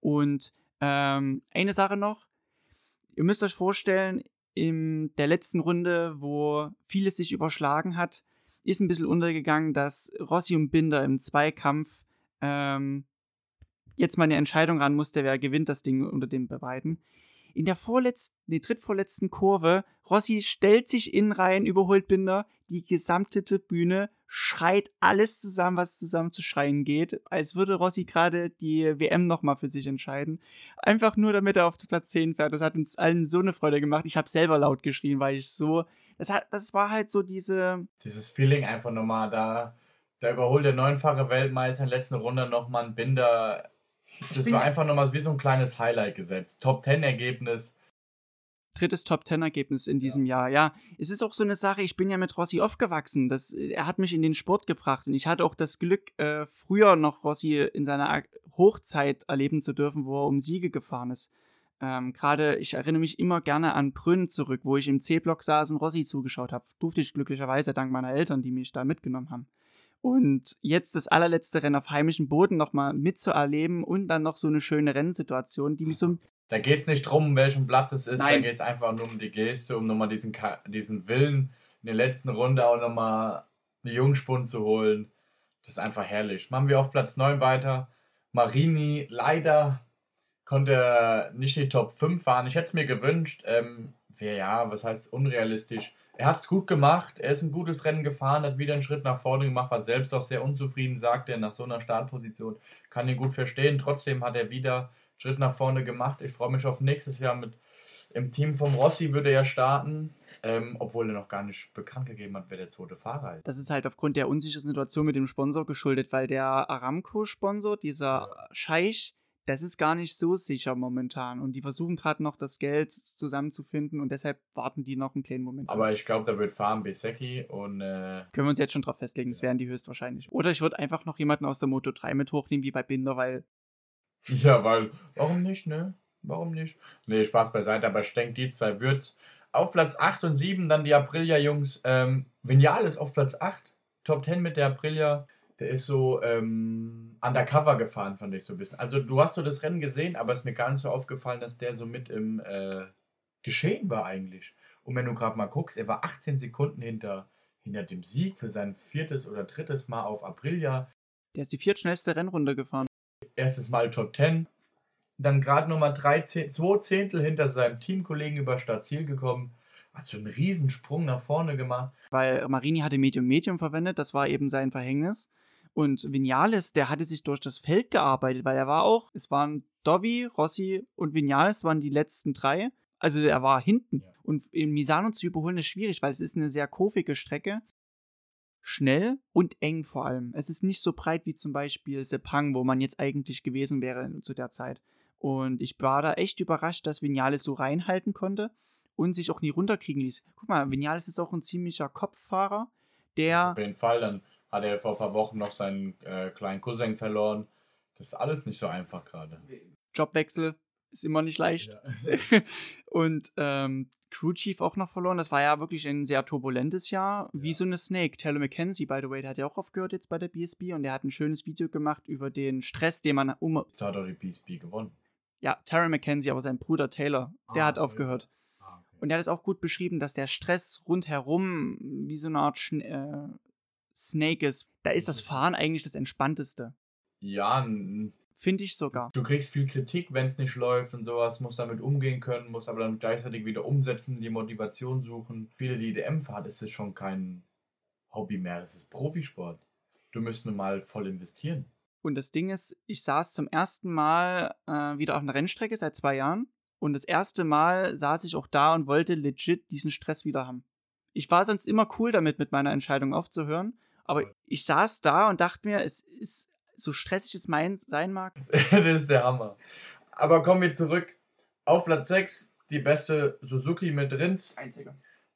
Und ähm, eine Sache noch, ihr müsst euch vorstellen, in der letzten Runde, wo vieles sich überschlagen hat, ist ein bisschen untergegangen, dass Rossi und Binder im Zweikampf ähm, jetzt mal eine Entscheidung ran musste, wer gewinnt das Ding unter den beiden in der vorletzten, nee, drittvorletzten Kurve, Rossi stellt sich in rein, überholt Binder, die gesamte Tribüne schreit alles zusammen, was zusammen zu schreien geht, als würde Rossi gerade die WM nochmal für sich entscheiden. Einfach nur, damit er auf Platz 10 fährt. Das hat uns allen so eine Freude gemacht. Ich habe selber laut geschrien, weil ich so, das hat, das war halt so diese... Dieses Feeling einfach nochmal da, da überholt der neunfache Weltmeister in der letzten Runde nochmal einen Binder das war einfach nochmal wie so ein kleines Highlight gesetzt. Top 10 Ergebnis. Drittes Top 10 Ergebnis in diesem ja. Jahr. Ja, es ist auch so eine Sache, ich bin ja mit Rossi aufgewachsen. Das, er hat mich in den Sport gebracht und ich hatte auch das Glück, äh, früher noch Rossi in seiner Hochzeit erleben zu dürfen, wo er um Siege gefahren ist. Ähm, Gerade, ich erinnere mich immer gerne an Brünn zurück, wo ich im C-Block saß und Rossi zugeschaut habe. Durfte ich glücklicherweise dank meiner Eltern, die mich da mitgenommen haben. Und jetzt das allerletzte Rennen auf heimischem Boden nochmal mitzuerleben und dann noch so eine schöne Rennsituation, die mich so. Da geht es nicht drum, welchen Platz es ist, Nein. da geht es einfach nur um die Geste, um nochmal diesen, diesen Willen in der letzten Runde auch nochmal eine Jungspund zu holen. Das ist einfach herrlich. Machen wir auf Platz 9 weiter. Marini leider konnte nicht die Top 5 fahren. Ich hätte es mir gewünscht. Ähm, ja, was heißt unrealistisch? Er hat es gut gemacht, er ist ein gutes Rennen gefahren, hat wieder einen Schritt nach vorne gemacht, war selbst auch sehr unzufrieden, sagt er nach so einer Startposition, kann ihn gut verstehen. Trotzdem hat er wieder einen Schritt nach vorne gemacht. Ich freue mich auf nächstes Jahr mit im Team vom Rossi würde er starten, ähm, obwohl er noch gar nicht bekannt gegeben hat, wer der zweite Fahrer ist. Das ist halt aufgrund der unsicheren Situation mit dem Sponsor geschuldet, weil der Aramco-Sponsor, dieser ja. Scheich, das ist gar nicht so sicher momentan. Und die versuchen gerade noch das Geld zusammenzufinden und deshalb warten die noch einen kleinen Moment. Aber ich glaube, da wird fahren Besecki und. Äh Können wir uns jetzt schon drauf festlegen, das wären die höchstwahrscheinlich. Oder ich würde einfach noch jemanden aus der Moto 3 mit hochnehmen, wie bei Binder, weil. Ja, weil. Warum nicht, ne? Warum nicht? Nee, Spaß beiseite, aber ich denke, die zwei wird auf Platz 8 und 7 dann die Aprilia-Jungs. Ähm, Vinales auf Platz 8. Top 10 mit der Aprilia der ist so ähm, undercover gefahren, fand ich so ein bisschen. Also du hast so das Rennen gesehen, aber es ist mir gar nicht so aufgefallen, dass der so mit im äh, Geschehen war eigentlich. Und wenn du gerade mal guckst, er war 18 Sekunden hinter, hinter dem Sieg für sein viertes oder drittes Mal auf Aprilia. Der ist die viertschnellste Rennrunde gefahren. Erstes Mal Top 10. Dann gerade nochmal zwei Zehntel hinter seinem Teamkollegen über Startziel gekommen. Was für einen Riesensprung nach vorne gemacht. Weil Marini hatte Medium-Medium verwendet, das war eben sein Verhängnis. Und Vinales, der hatte sich durch das Feld gearbeitet, weil er war auch, es waren Dovi, Rossi und Vinales waren die letzten drei. Also er war hinten. Ja. Und in Misano zu überholen ist schwierig, weil es ist eine sehr kurvige Strecke. Schnell und eng vor allem. Es ist nicht so breit wie zum Beispiel Sepang, wo man jetzt eigentlich gewesen wäre zu der Zeit. Und ich war da echt überrascht, dass Vinales so reinhalten konnte und sich auch nie runterkriegen ließ. Guck mal, Vinales ist auch ein ziemlicher Kopffahrer, der. Auf jeden Fall, dann hat er vor ein paar Wochen noch seinen äh, kleinen Cousin verloren. Das ist alles nicht so einfach gerade. Jobwechsel ist immer nicht leicht. und ähm, Crew Chief auch noch verloren. Das war ja wirklich ein sehr turbulentes Jahr. Wie Ja. so eine Snake. Taylor McKenzie, by the way, der hat ja auch aufgehört jetzt bei der BSB und der hat ein schönes Video gemacht über den Stress, den man um. Jetzt hat er die PSP gewonnen. Ja, Taylor McKenzie, aber sein Bruder Taylor, der Ah, hat aufgehört. Ah, okay. Und er hat es auch gut beschrieben, dass der Stress rundherum wie so eine Art Schn äh, Snake ist. Da ist das Fahren eigentlich das Entspannteste. Ja, Finde ich sogar. du kriegst viel Kritik, wenn es nicht läuft und sowas, musst damit umgehen können, musst aber dann gleichzeitig wieder umsetzen, die Motivation suchen. Viele, die DM fahren, ist es schon kein Hobby mehr, das ist Profisport. Du müsst nun mal voll investieren. Und das Ding ist, ich saß zum ersten Mal äh, wieder auf einer Rennstrecke seit zwei Jahren. Und das erste Mal saß ich auch da und wollte legit diesen Stress wieder haben. Ich war sonst immer cool damit, mit meiner Entscheidung aufzuhören. Aber ich saß da und dachte mir, es ist so stressig es meins sein mag. das ist der Hammer. Aber kommen wir zurück. Auf Platz 6 die beste Suzuki mit Rins Einziger.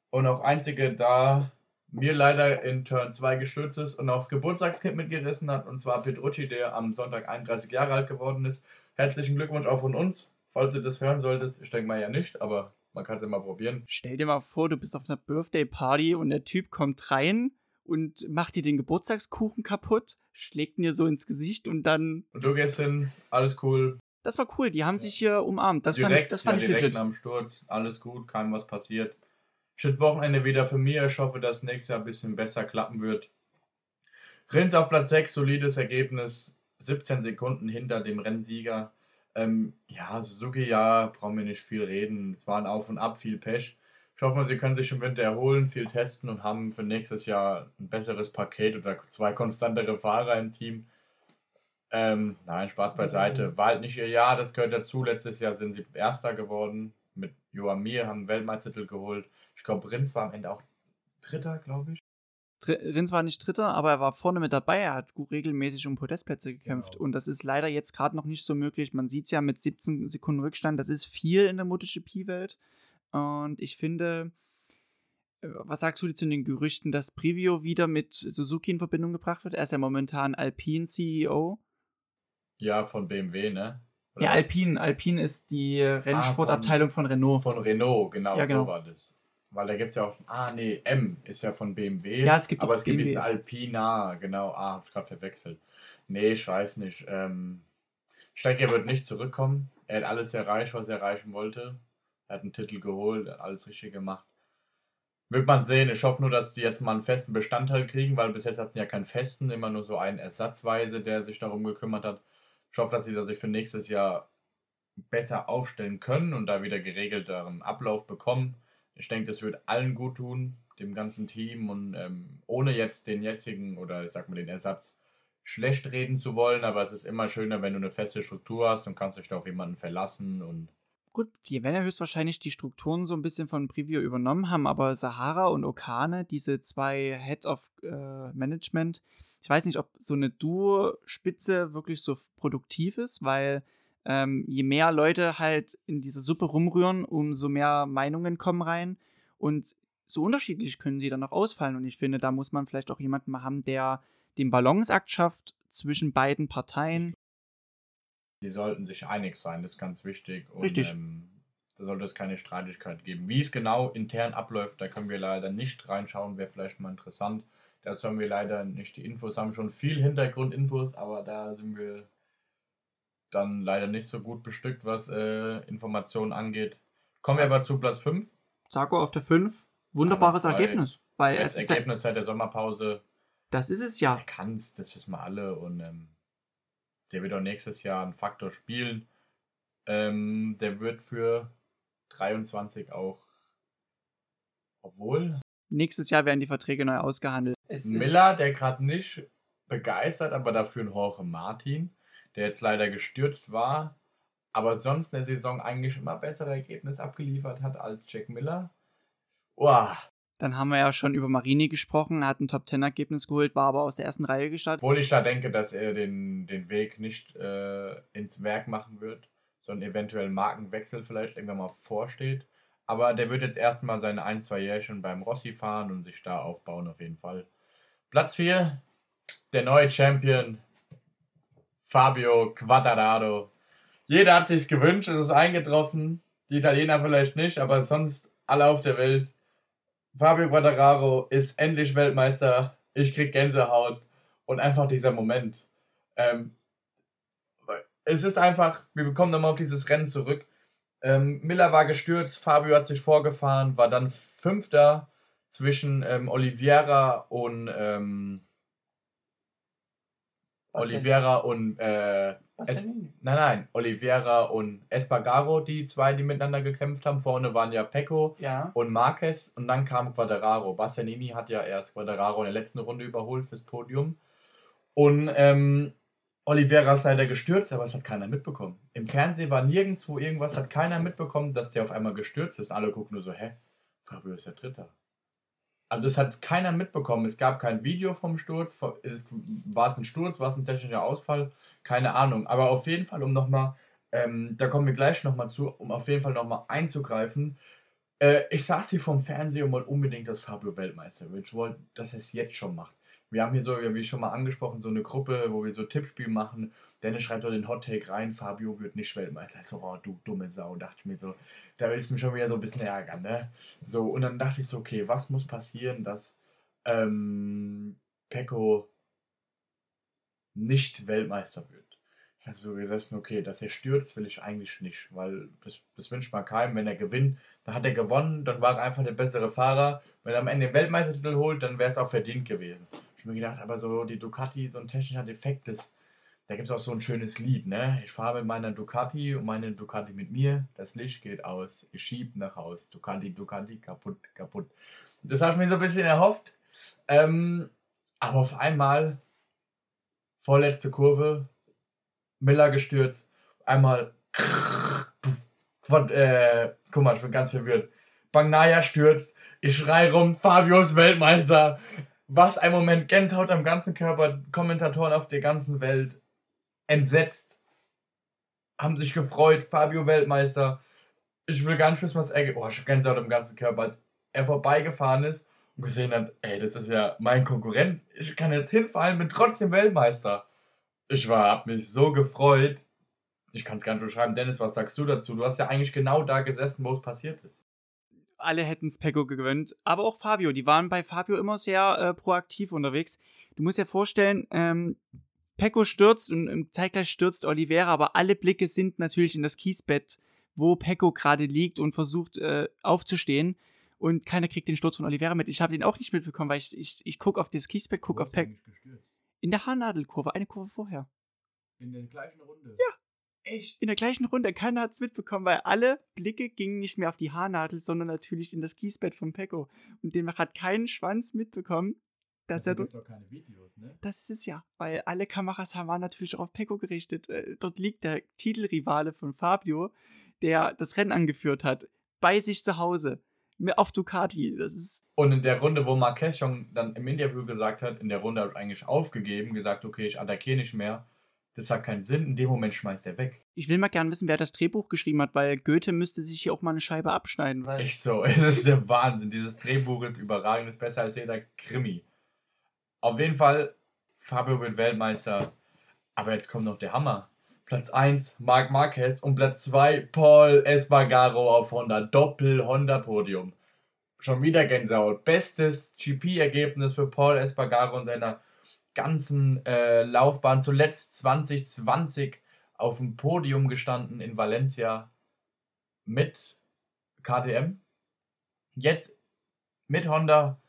und auch einzige, da mir leider in Turn 2 gestürzt ist und auch das Geburtstagskind mitgerissen hat, und zwar Petrucci, der am Sonntag 31 Jahre alt geworden ist. Herzlichen Glückwunsch auch von uns, falls du das hören solltest. Ich denke mal ja nicht, aber man kann es immer probieren. Stell dir mal vor, du bist auf einer Birthday-Party und der Typ kommt rein und macht dir den Geburtstagskuchen kaputt, schlägt ihn dir so ins Gesicht und dann. Und du gehst hin, alles cool. Das war cool, die haben sich hier umarmt. Das fand ich, das fand ja, ich direkt legit. nach dem Sturz, alles gut, keinem was passiert. Shit Wochenende wieder für mir. Ich hoffe, dass nächstes Jahr ein bisschen besser klappen wird. Rins auf Platz 6, solides Ergebnis. 17 Sekunden hinter dem Rennsieger. Ähm, ja, Suzuki, ja, brauchen wir nicht viel reden. Es waren Auf und Ab, viel Pech. Ich hoffe mal, sie können sich im Winter erholen, viel testen und haben für nächstes Jahr ein besseres Paket oder zwei konstantere Fahrer im Team. Ähm, nein, Spaß beiseite. War halt nicht ihr Jahr, das gehört dazu. Letztes Jahr sind sie Erster geworden. Mit Joachim Mir haben einen Weltmeistertitel geholt. Ich glaube, Rins war am Ende auch Dritter, glaube ich. Rins war nicht Dritter, aber er war vorne mit dabei. Er hat gut regelmäßig um Podestplätze gekämpft. Genau. Und das ist leider jetzt gerade noch nicht so möglich. Man sieht es ja mit 17 Sekunden Rückstand. Das ist viel in der MotoGP-Welt. Und ich finde, äh, was sagst du zu den Gerüchten, dass Privio wieder mit Suzuki in Verbindung gebracht wird? Er ist ja momentan Alpine CEO. Ja, von BMW, ne? Oder Ja, was? Alpine. Alpine ist die Rennsportabteilung von, Renault. Von Renault, genau, Ja, genau. so war das. Weil da gibt es ja auch. Ah, nee, M ist ja von BMW. Ja, es gibt Aber auch es gibt BMW. diesen Alpina, genau. Ah, hab ich gerade verwechselt. Nee, ich weiß nicht. Ähm, ich denke, er wird nicht zurückkommen. Er hat alles erreicht, was er erreichen wollte. Er hat einen Titel geholt, alles richtig gemacht. Wird man sehen. Ich hoffe nur, dass sie jetzt mal einen festen Bestandteil kriegen, weil bis jetzt hatten sie ja keinen festen, immer nur so einen ersatzweise, der sich darum gekümmert hat. Ich hoffe, dass sie das sich für nächstes Jahr besser aufstellen können und da wieder geregelteren Ablauf bekommen. Ich denke, das wird allen gut tun, dem ganzen Team und ähm, ohne jetzt den jetzigen oder ich sag mal den Ersatz schlecht reden zu wollen, aber es ist immer schöner, wenn du eine feste Struktur hast und kannst dich da auf jemanden verlassen und Gut, die werden ja höchstwahrscheinlich die Strukturen so ein bisschen von Preview übernommen haben, aber Sahara und Okane, diese zwei Head of äh, Management, ich weiß nicht, ob so eine Duo-Spitze wirklich so produktiv ist, weil ähm, je mehr Leute halt in diese Suppe rumrühren, umso mehr Meinungen kommen rein. Und so unterschiedlich können sie dann auch ausfallen. Und ich finde, da muss man vielleicht auch jemanden mal haben, der den Balanceakt schafft zwischen beiden Parteien. Die sollten sich einig sein, das ist ganz wichtig. Und, Richtig. Ähm, da sollte es keine Streitigkeit geben. Wie es genau intern abläuft, da können wir leider nicht reinschauen, wäre vielleicht mal interessant. Dazu haben wir leider nicht die Infos, haben schon viel Hintergrundinfos, aber da sind wir dann leider nicht so gut bestückt, was äh, Informationen angeht. Kommen wir aber zu Platz 5. Sarko auf der 5, wunderbares. Ergebnis, weil Das Ergebnis seit der Sommerpause. das ist es ja. Der kann's, das wissen wir alle. Und ähm, der wird auch nächstes Jahr einen Faktor spielen. Ähm, der wird für 23 auch. Obwohl Nächstes Jahr werden die Verträge neu ausgehandelt. Es Miller, der gerade nicht begeistert, aber dafür ein Jorge Martin, der jetzt leider gestürzt war, aber sonst in der Saison eigentlich immer bessere Ergebnisse abgeliefert hat als Jack Miller. Uah. Dann haben wir ja schon über Marini gesprochen, er hat ein Top-10-Ergebnis geholt, war aber aus der ersten Reihe gestartet. Obwohl ich da denke, dass er den, den Weg nicht äh, ins Werk machen wird, sondern eventuell Markenwechsel vielleicht irgendwann mal vorsteht. Aber der wird jetzt erstmal seine ein, zwei Jährchen beim Rossi fahren und sich da aufbauen auf jeden Fall. Platz 4, der neue Champion, Fabio Quattararo. Jeder hat sich's gewünscht, es ist eingetroffen. Die Italiener vielleicht nicht, aber sonst alle auf der Welt. Fabio Quattararo ist endlich Weltmeister. Ich krieg Gänsehaut. Und einfach dieser Moment. Ähm, es ist einfach, wir bekommen nochmal auf dieses Rennen zurück. Ähm, Miller war gestürzt, Fabio hat sich vorgefahren, war dann Fünfter zwischen ähm, Oliveira und ähm, Oliveira und äh, es, nein, nein, Oliveira und Espargaro, die zwei, die miteinander gekämpft haben. Vorne waren ja Pecco ja. und Marquez und dann kam Quadraro. Bastianini hat ja erst Quadraro in der letzten Runde überholt fürs Podium. Und ähm, Oliveira ist leider gestürzt, aber es hat keiner mitbekommen. Im Fernsehen war nirgendwo irgendwas, hat keiner mitbekommen, dass der auf einmal gestürzt ist. Alle gucken nur so, hä? Fabio ist der Dritter. Also es hat keiner mitbekommen. Es gab kein Video vom Sturz. War es ein Sturz, war es ein technischer Ausfall? Keine Ahnung. Aber auf jeden Fall, um nochmal, ähm, da kommen wir gleich nochmal zu, um auf jeden Fall nochmal einzugreifen. Äh, ich saß hier vom Fernseher und wollte unbedingt, dass Fabio Weltmeister wird. Ich wollte, dass er es jetzt schon macht. Wir haben hier so, wie schon mal angesprochen, so eine Gruppe, wo wir so Tippspiel machen. Dennis schreibt doch den Hot Take rein, Fabio wird nicht Weltmeister. Ich so, oh, du dumme Sau, dachte ich mir so. Da willst du mich schon wieder so ein bisschen ärgern, ne? So, und dann dachte ich so, okay, was muss passieren, dass ähm, Pecco nicht Weltmeister wird? Ich hatte so gesessen, okay, dass er stürzt, will ich eigentlich nicht, weil das, das wünscht man keinem. Wenn er gewinnt, dann hat er gewonnen, dann war er einfach der bessere Fahrer. Wenn er am Ende den Weltmeistertitel holt, dann wäre es auch verdient gewesen. Ich mir gedacht, aber so die Ducati, so ein technischer Defekt ist, da gibt es auch so ein schönes Lied, ne? Ich fahre mit meiner Ducati und meine Ducati mit mir, das Licht geht aus, ich schieb nach Haus, Ducati, Ducati, kaputt, kaputt. Das habe ich mir so ein bisschen erhofft. Ähm, aber auf einmal, vorletzte Kurve, Miller gestürzt, einmal, äh, guck mal, ich bin ganz verwirrt. Bagnaya stürzt, ich schrei rum, Fabius Weltmeister. Was ein Moment, Gänsehaut am ganzen Körper, Kommentatoren auf der ganzen Welt entsetzt, haben sich gefreut, Fabio Weltmeister. Ich will gar nicht wissen, was er. Oh, ich hab Gänsehaut am ganzen Körper, als er vorbeigefahren ist und gesehen hat, ey, das ist ja mein Konkurrent. Ich kann jetzt hinfallen, bin trotzdem Weltmeister. Ich war, hab mich so gefreut. Ich kann es gar nicht beschreiben. Dennis, was sagst du dazu? Du hast ja eigentlich genau da gesessen, wo es passiert ist alle hätten es Pecco gewöhnt, aber auch Fabio. Die waren bei Fabio immer sehr äh, proaktiv unterwegs. Du musst dir vorstellen, ähm, Pecco stürzt und im zeitgleich stürzt Oliveira, aber alle Blicke sind natürlich in das Kiesbett, wo Pecco gerade liegt und versucht äh, aufzustehen. Und keiner kriegt den Sturz von Oliveira mit. Ich habe den auch nicht mitbekommen, weil ich, ich, ich gucke auf das Kiesbett, gucke auf Pecco. In der Haarnadelkurve, eine Kurve vorher. In der gleichen Runde? Ja. Echt? In der gleichen Runde. Keiner hat es mitbekommen, weil alle Blicke gingen nicht mehr auf die Haarnadel, sondern natürlich in das Kiesbett von Pecco. Und demnach hat kein Schwanz mitbekommen, dass er dort. auch keine Videos, ne? Das ist es ja, weil alle Kameras waren natürlich auch auf Pecco gerichtet. Äh, dort liegt der Titelrivale von Fabio, der das Rennen angeführt hat, bei sich zu Hause. Auf Ducati. Das ist. Und in der Runde, wo Marquez schon dann im Interview gesagt hat, in der Runde habe ich eigentlich aufgegeben, gesagt, okay, ich attackiere nicht mehr das hat keinen Sinn. In dem Moment schmeißt er weg. Ich will mal gern wissen, wer das Drehbuch geschrieben hat, weil Goethe müsste sich hier auch mal eine Scheibe abschneiden. Weil Echt so, es ist der Wahnsinn. Dieses Drehbuch ist überragend, ist besser als jeder Krimi. Auf jeden Fall, Fabio wird Weltmeister. Aber jetzt kommt noch der Hammer. Platz 1, Marc Marquez und Platz 2, Paul Espargaro auf Honda. Doppel-Honda-Podium. Schon wieder Gänsehaut. Bestes GP-Ergebnis für Paul Espargaro in seiner ganzen äh, Laufbahn, zuletzt 2020 auf dem Podium gestanden in Valencia mit KTM. Jetzt mit Honda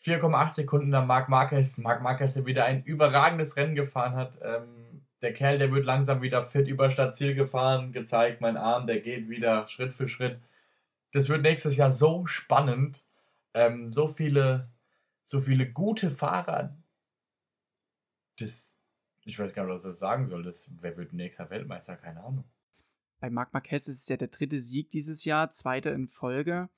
4,8 Sekunden nach Marc Marquez. Marc Marquez, der wieder ein überragendes Rennen gefahren hat. Ähm, der Kerl, der wird langsam wieder fit über Stadtziel gefahren, gezeigt, mein Arm, der geht wieder Schritt für Schritt. Das wird nächstes Jahr so spannend. Ähm, so viele, so viele gute Fahrer, das, ich weiß gar nicht, was ich sagen soll. Das, wer wird nächster Weltmeister? Keine Ahnung. Bei Marc Marquez ist es ja der dritte Sieg dieses Jahr, zweiter in Folge.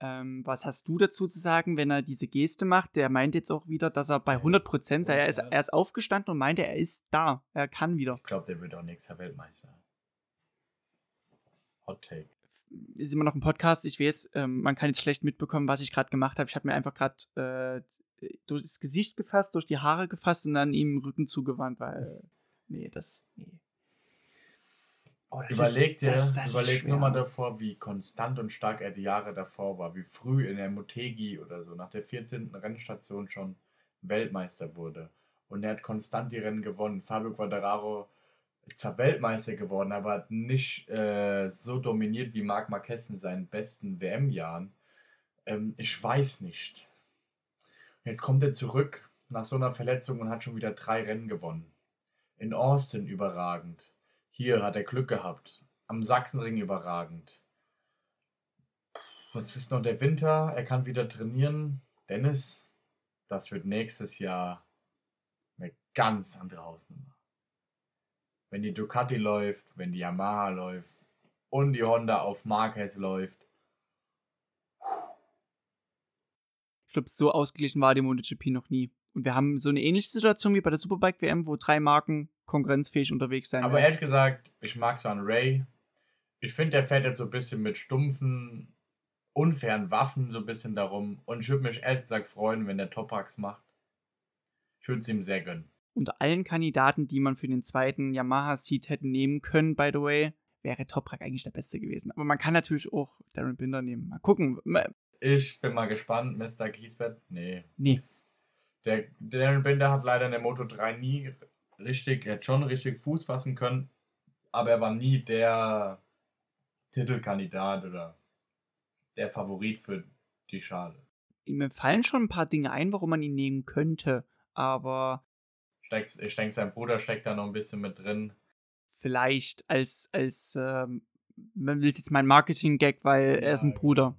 Ähm, was hast du dazu zu sagen, wenn er diese Geste macht? Der meint jetzt auch wieder, dass er bei 100% sei. Er ist, er ist aufgestanden und meinte, er ist da. Er kann wieder. Ich glaube, der wird auch nächster Weltmeister. Hot Take. Ist immer noch ein Podcast. Ich weiß, ähm, man kann jetzt schlecht mitbekommen, was ich gerade gemacht habe. Ich habe mir einfach gerade äh, durchs Gesicht gefasst, durch die Haare gefasst und dann ihm den Rücken zugewandt, weil. Nee, das. Nee. Oh, überleg dir, das, das überleg nur mal davor, wie konstant und stark er die Jahre davor war, wie früh in der Motegi oder so, nach der 14. Rennstation schon Weltmeister wurde. Und er hat konstant die Rennen gewonnen. Fabio Quadraro ist zwar Weltmeister geworden, aber hat nicht äh, so dominiert wie Marc Marquez in seinen besten WM-Jahren. Ähm, ich weiß nicht. Jetzt kommt er zurück nach so einer Verletzung und hat schon wieder drei Rennen gewonnen. In Austin überragend. Hier hat er Glück gehabt. Am Sachsenring überragend. Was ist noch der Winter? Er kann wieder trainieren. Dennis, das wird nächstes Jahr eine ganz andere Hausnummer. Wenn die Ducati läuft, wenn die Yamaha läuft und die Honda auf Marquez läuft. Glaube, so ausgeglichen war die MotoGP noch nie. Und wir haben so eine ähnliche Situation wie bei der Superbike WM, wo drei Marken konkurrenzfähig unterwegs sein Aber werden. ehrlich gesagt, ich mag so einen Ray. Ich finde, der fährt jetzt so ein bisschen mit stumpfen, unfairen Waffen so ein bisschen darum. Und ich würde mich ehrlich gesagt freuen, wenn der Topax macht. Ich würde es ihm sehr gönnen. Unter allen Kandidaten, die man für den zweiten Yamaha-Seat hätte nehmen können, by the way, wäre Toprak eigentlich der Beste gewesen. Aber man kann natürlich auch Darren Binder nehmen. Mal gucken. Ich bin mal gespannt, Mr. Kiesbett. Nee. Nee. Der Darren Binder hat leider in der Moto 3 nie richtig, er hat schon richtig Fuß fassen können, aber er war nie der Titelkandidat oder der Favorit für die Schale. Mir fallen schon ein paar Dinge ein, warum man ihn nehmen könnte, aber. ich denke, sein Bruder steckt da noch ein bisschen mit drin. Vielleicht als, als ähm, man will jetzt mein Marketing-Gag, weil ja, er ist ein Bruder.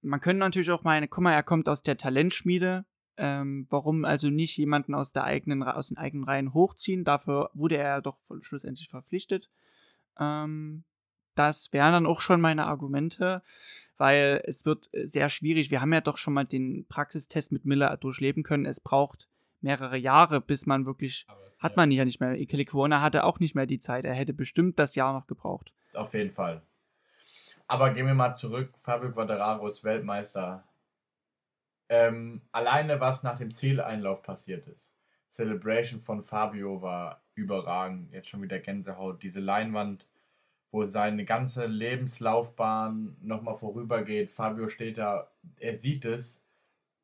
Man könnte natürlich auch meinen, guck mal, er kommt aus der Talentschmiede, ähm, warum also nicht jemanden aus, der eigenen, aus den eigenen Reihen hochziehen? Dafür wurde er doch schlussendlich verpflichtet. Ähm, das wären dann auch schon meine Argumente, weil es wird sehr schwierig. Wir haben ja doch schon mal den Praxistest mit Miller durchleben können. Es braucht mehrere Jahre, bis man wirklich, hat man ja nicht mehr. Ikele Kwona hatte auch nicht mehr die Zeit. Er hätte bestimmt das Jahr noch gebraucht. Auf jeden Fall. Aber gehen wir mal zurück. Fabio Quadraro ist Weltmeister ähm, alleine was nach dem Zieleinlauf passiert ist. Celebration von Fabio war überragend. Jetzt schon wieder Gänsehaut. Diese Leinwand, wo seine ganze Lebenslaufbahn nochmal vorübergeht. Fabio steht da, er sieht es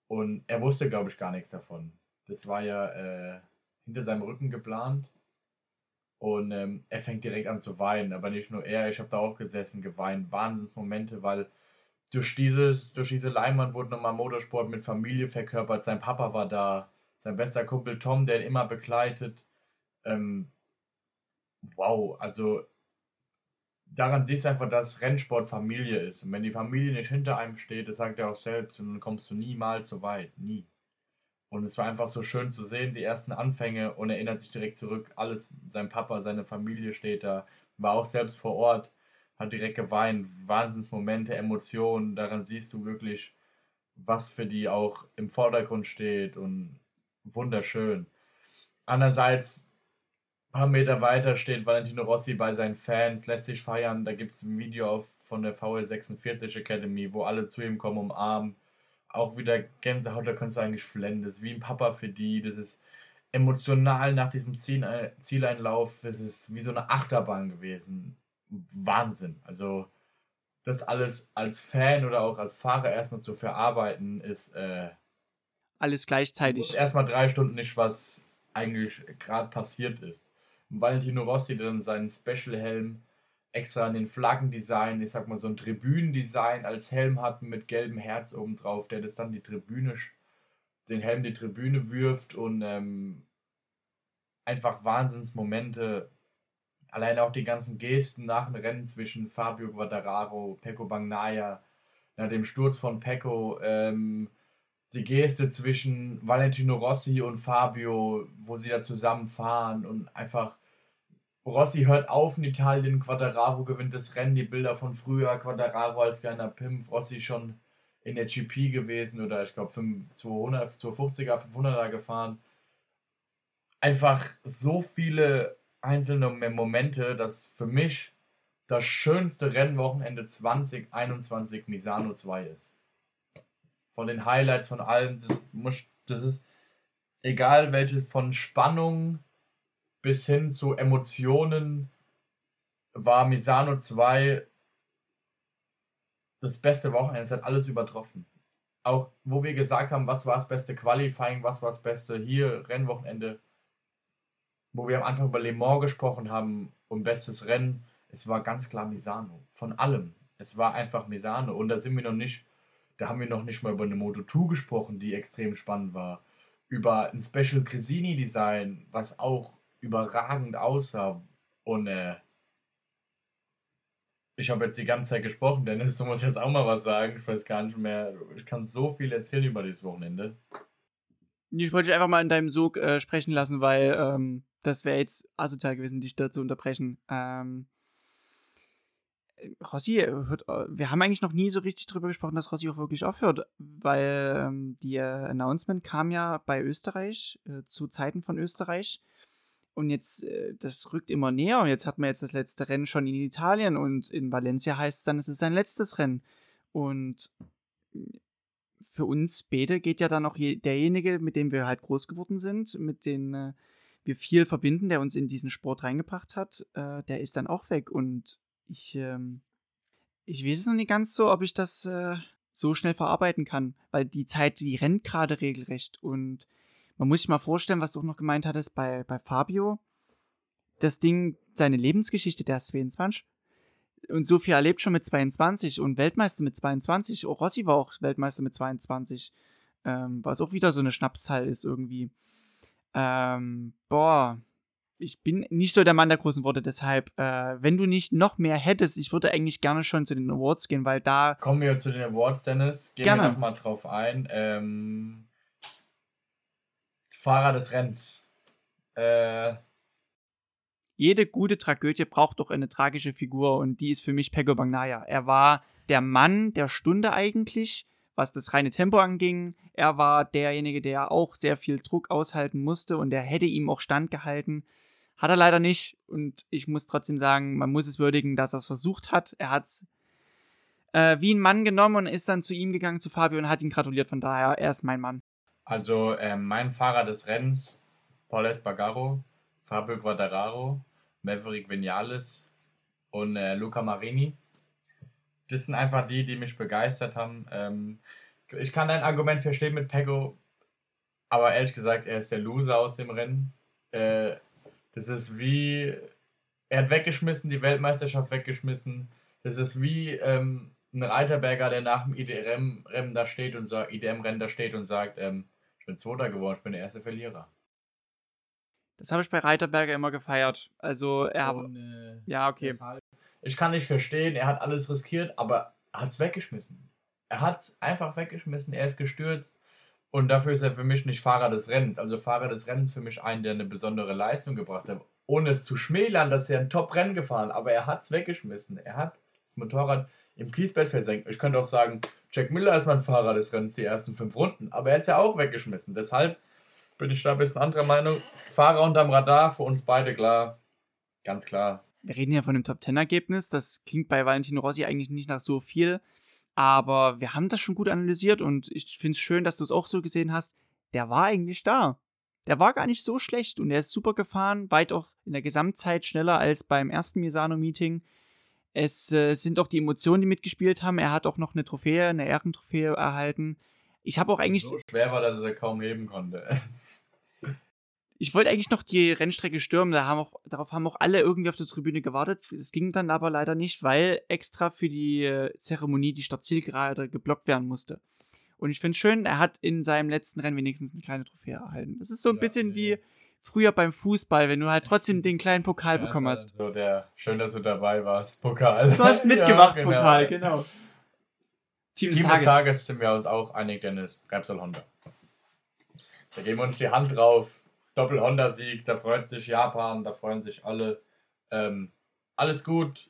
und er wusste, glaube ich, gar nichts davon. Das war ja äh, hinter seinem Rücken geplant. Und ähm, er fängt direkt an zu weinen. Aber nicht nur er, ich habe da auch gesessen, geweint. Wahnsinnsmomente, weil durch, dieses, durch diese Leinwand wurde nochmal Motorsport mit Familie verkörpert. Sein Papa war da, sein bester Kumpel Tom, der ihn immer begleitet. Ähm, wow, also daran siehst du einfach, dass Rennsport Familie ist. Und wenn die Familie nicht hinter einem steht, das sagt er auch selbst, dann kommst du niemals so weit. Nie. Und es war einfach so schön zu sehen, die ersten Anfänge und erinnert sich direkt zurück. Alles, sein Papa, seine Familie steht da, war auch selbst vor Ort hat direkt geweint. Wahnsinnsmomente, Emotionen, daran siehst du wirklich, was für die auch im Vordergrund steht und wunderschön. Andererseits, ein paar Meter weiter steht Valentino Rossi bei seinen Fans, lässt sich feiern. Da gibt es ein Video auf, von der VL46 Academy, wo alle zu ihm kommen, umarmen. Auch wieder Gänsehaut, da kannst du eigentlich flennen. Das ist wie ein Papa für die. Das ist emotional nach diesem Zieleinlauf. Das ist wie so eine Achterbahn gewesen. Wahnsinn. Also das alles als Fan oder auch als Fahrer erstmal zu verarbeiten, ist äh, alles gleichzeitig. Ist erstmal drei Stunden nicht, was eigentlich gerade passiert ist. Und Valentino Rossi dann seinen Special-Helm extra an den Flaggendesign, ich sag mal so ein Tribünendesign als Helm hatten mit gelbem Herz oben drauf, der das dann die Tribüne, den Helm die Tribüne wirft und ähm, einfach Wahnsinnsmomente. Allein auch die ganzen Gesten nach dem Rennen zwischen Fabio Quattararo, Pecco Bagnaia, nach dem Sturz von Pecco, ähm, die Geste zwischen Valentino Rossi und Fabio, wo sie da zusammenfahren und einfach Rossi hört auf in Italien, Quattararo gewinnt das Rennen, die Bilder von früher, Quattararo als kleiner Pimp, Rossi schon in der GP gewesen oder ich glaube 200, 250er, 500er gefahren. Einfach so viele einzelne Momente, dass für mich das schönste Rennwochenende 2021 Misano 2 ist. Von den Highlights, von allem, das, muss, das ist egal welche, von Spannung bis hin zu Emotionen, war Misano 2 das beste Wochenende. Es hat alles übertroffen. Auch wo wir gesagt haben, was war das beste Qualifying, was war das beste hier Rennwochenende, wo wir am Anfang über Le Mans gesprochen haben und bestes Rennen es war ganz klar Misano. Von allem. Es war einfach Misano. Und da sind wir noch nicht, da haben wir noch nicht mal über eine Moto 2 gesprochen, die extrem spannend war. Über ein Special Cresini Design, was auch überragend aussah. Und äh, ich habe jetzt die ganze Zeit gesprochen, Dennis, du musst jetzt auch mal was sagen. Ich weiß gar nicht mehr. Ich kann so viel erzählen über dieses Wochenende. Ich wollte dich einfach mal in deinem Sog äh, sprechen lassen, weil ähm, das wäre jetzt asozial gewesen, dich da zu unterbrechen. Ähm, Rossi hört, äh, wir haben eigentlich noch nie so richtig drüber gesprochen, dass Rossi auch wirklich aufhört, weil ähm, die äh, Announcement kam ja bei Österreich, äh, zu Zeiten von Österreich. Und jetzt, äh, das rückt immer näher. Und jetzt hat man jetzt das letzte Rennen schon in Italien und in Valencia heißt es dann, es ist sein letztes Rennen. Und für uns beide geht ja dann auch je, derjenige, mit dem wir halt groß geworden sind, mit dem äh, wir viel verbinden, der uns in diesen Sport reingebracht hat, äh, der ist dann auch weg. Und ich, ähm, ich weiß es noch nicht ganz so, ob ich das äh, so schnell verarbeiten kann, weil die Zeit, die rennt gerade regelrecht. Und man muss sich mal vorstellen, was du auch noch gemeint hattest bei, bei Fabio. Das Ding, seine Lebensgeschichte, der ist 22 und so viel erlebt schon mit 22 und Weltmeister mit 22. Auch Rossi war auch Weltmeister mit 22. Ähm, was auch wieder so eine Schnapszahl ist irgendwie. Ähm, boah, ich bin nicht so der Mann der großen Worte, deshalb, äh, wenn du nicht noch mehr hättest, ich würde eigentlich gerne schon zu den Awards gehen, weil da. Kommen wir zu den Awards, Dennis. Gehen gerne. wir nochmal drauf ein. Ähm, Fahrer des Rennens. Äh, Jede gute Tragödie braucht doch eine tragische Figur und die ist für mich Pego Bagnaya. Er war der Mann der Stunde eigentlich, was das reine Tempo anging. Er war derjenige, der auch sehr viel Druck aushalten musste und der hätte ihm auch standgehalten. Hat er leider nicht. Und ich muss trotzdem sagen, man muss es würdigen, dass er es versucht hat. Er hat es äh, wie ein Mann genommen und ist dann zu ihm gegangen, zu Fabio, und hat ihn gratuliert. Von daher, er ist mein Mann. Also, äh, mein Fahrer des Rennens, Paul Espargaro, Fabio Quadraro, Maverick Vinales und äh, Luca Marini. Das sind einfach die, die mich begeistert haben. Ähm, ich kann dein Argument verstehen mit Pego, aber ehrlich gesagt, er ist der Loser aus dem Rennen. Äh, das ist wie, er hat weggeschmissen, die Weltmeisterschaft weggeschmissen. Das ist wie ähm, ein Reiterberger, der nach dem IDM-Rennen da steht und sagt, IDM-Rennen da steht und sagt, ähm, ich bin Zweiter geworden, ich bin der erste Verlierer. Das habe ich bei Reiterberger immer gefeiert. Also er hat. Äh, ja, okay. Ich kann nicht verstehen, er hat alles riskiert, aber er hat es weggeschmissen. Er hat es einfach weggeschmissen, er ist gestürzt. Und dafür ist er für mich nicht Fahrer des Rennens. Also Fahrer des Rennens für mich ein, der eine besondere Leistung gebracht hat. Ohne es zu schmälern, dass er ein Top-Rennen gefahren aber er hat es weggeschmissen. Er hat das Motorrad im Kiesbett versenkt. Ich könnte auch sagen, Jack Miller ist mein Fahrer des Rennens die ersten fünf Runden, aber er es ja auch weggeschmissen. Deshalb bin ich da ein bisschen anderer Meinung. Fahrer unterm Radar, für uns beide klar. Ganz klar. Wir reden ja von dem Top-10-Ergebnis. Das klingt bei Valentino Rossi eigentlich nicht nach so viel. Aber wir haben das schon gut analysiert und ich finde es schön, dass du es auch so gesehen hast. Der war eigentlich da. Der war gar nicht so schlecht und er ist super gefahren, weit auch in der Gesamtzeit schneller als beim ersten Misano-Meeting. Es äh, sind auch die Emotionen, die mitgespielt haben. Er hat auch noch eine Trophäe, eine Ehrentrophäe erhalten. Ich habe auch eigentlich. So schwer war, dass er kaum heben konnte. ich wollte eigentlich noch die Rennstrecke stürmen, da haben auch, darauf haben auch alle irgendwie auf der Tribüne gewartet. Es ging dann aber leider nicht, weil extra für die äh, Zeremonie die Startzielgerade geblockt werden musste. Und ich finde es schön, er hat in seinem letzten Rennen wenigstens eine kleine Trophäe erhalten. Das ist so ein ja, bisschen nee. wie früher beim Fußball, wenn du halt trotzdem den kleinen Pokal ja, bekommen hast. So der, schön, dass du dabei warst, Pokal. Du hast mitgemacht, ja, genau. Pokal, genau. Team, Team des, Tages. des Tages sind wir uns auch einig, Dennis. Repsol Honda. Da geben wir uns die Hand drauf. Doppel-Honda-Sieg, da freut sich Japan, da freuen sich alle. Ähm, alles gut.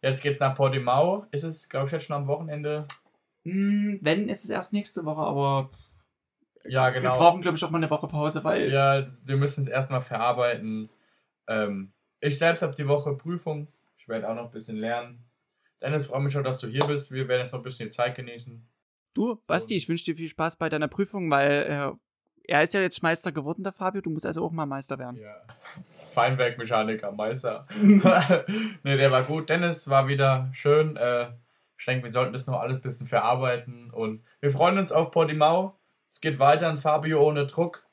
Jetzt geht's nach Portimao. Ist es, glaube ich, jetzt schon am Wochenende? Hm, wenn, ist es erst nächste Woche, aber. Ja, genau. Wir brauchen, glaube ich, auch mal eine Woche Pause, weil. Ja, wir müssen es erstmal verarbeiten. Ähm, ich selbst habe die Woche Prüfung. Ich werde auch noch ein bisschen lernen. Dennis, freue mich schon, dass du hier bist. Wir werden jetzt noch ein bisschen die Zeit genießen. Du, Basti, ich wünsche dir viel Spaß bei deiner Prüfung, weil äh, er ist ja jetzt Meister geworden, der Fabio. Du musst also auch mal Meister werden. Ja. Feinwerkmechaniker, Meister. ne, der war gut. Dennis war wieder schön. Äh, ich denke, wir sollten das noch alles ein bisschen verarbeiten. Und wir freuen uns auf Portimao. Es geht weiter an Fabio ohne Druck.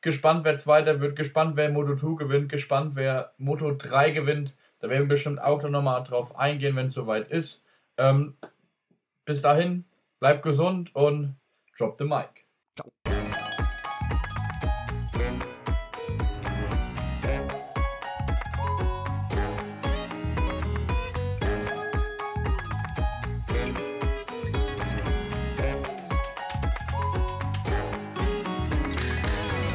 Gespannt, wer Zweiter wird. Gespannt, wer Moto 2 gewinnt. Gespannt, wer Moto 3 gewinnt. Da werden wir bestimmt auch nochmal drauf eingehen, wenn es soweit ist. Ähm, bis dahin, bleibt gesund und drop the mic. Ciao.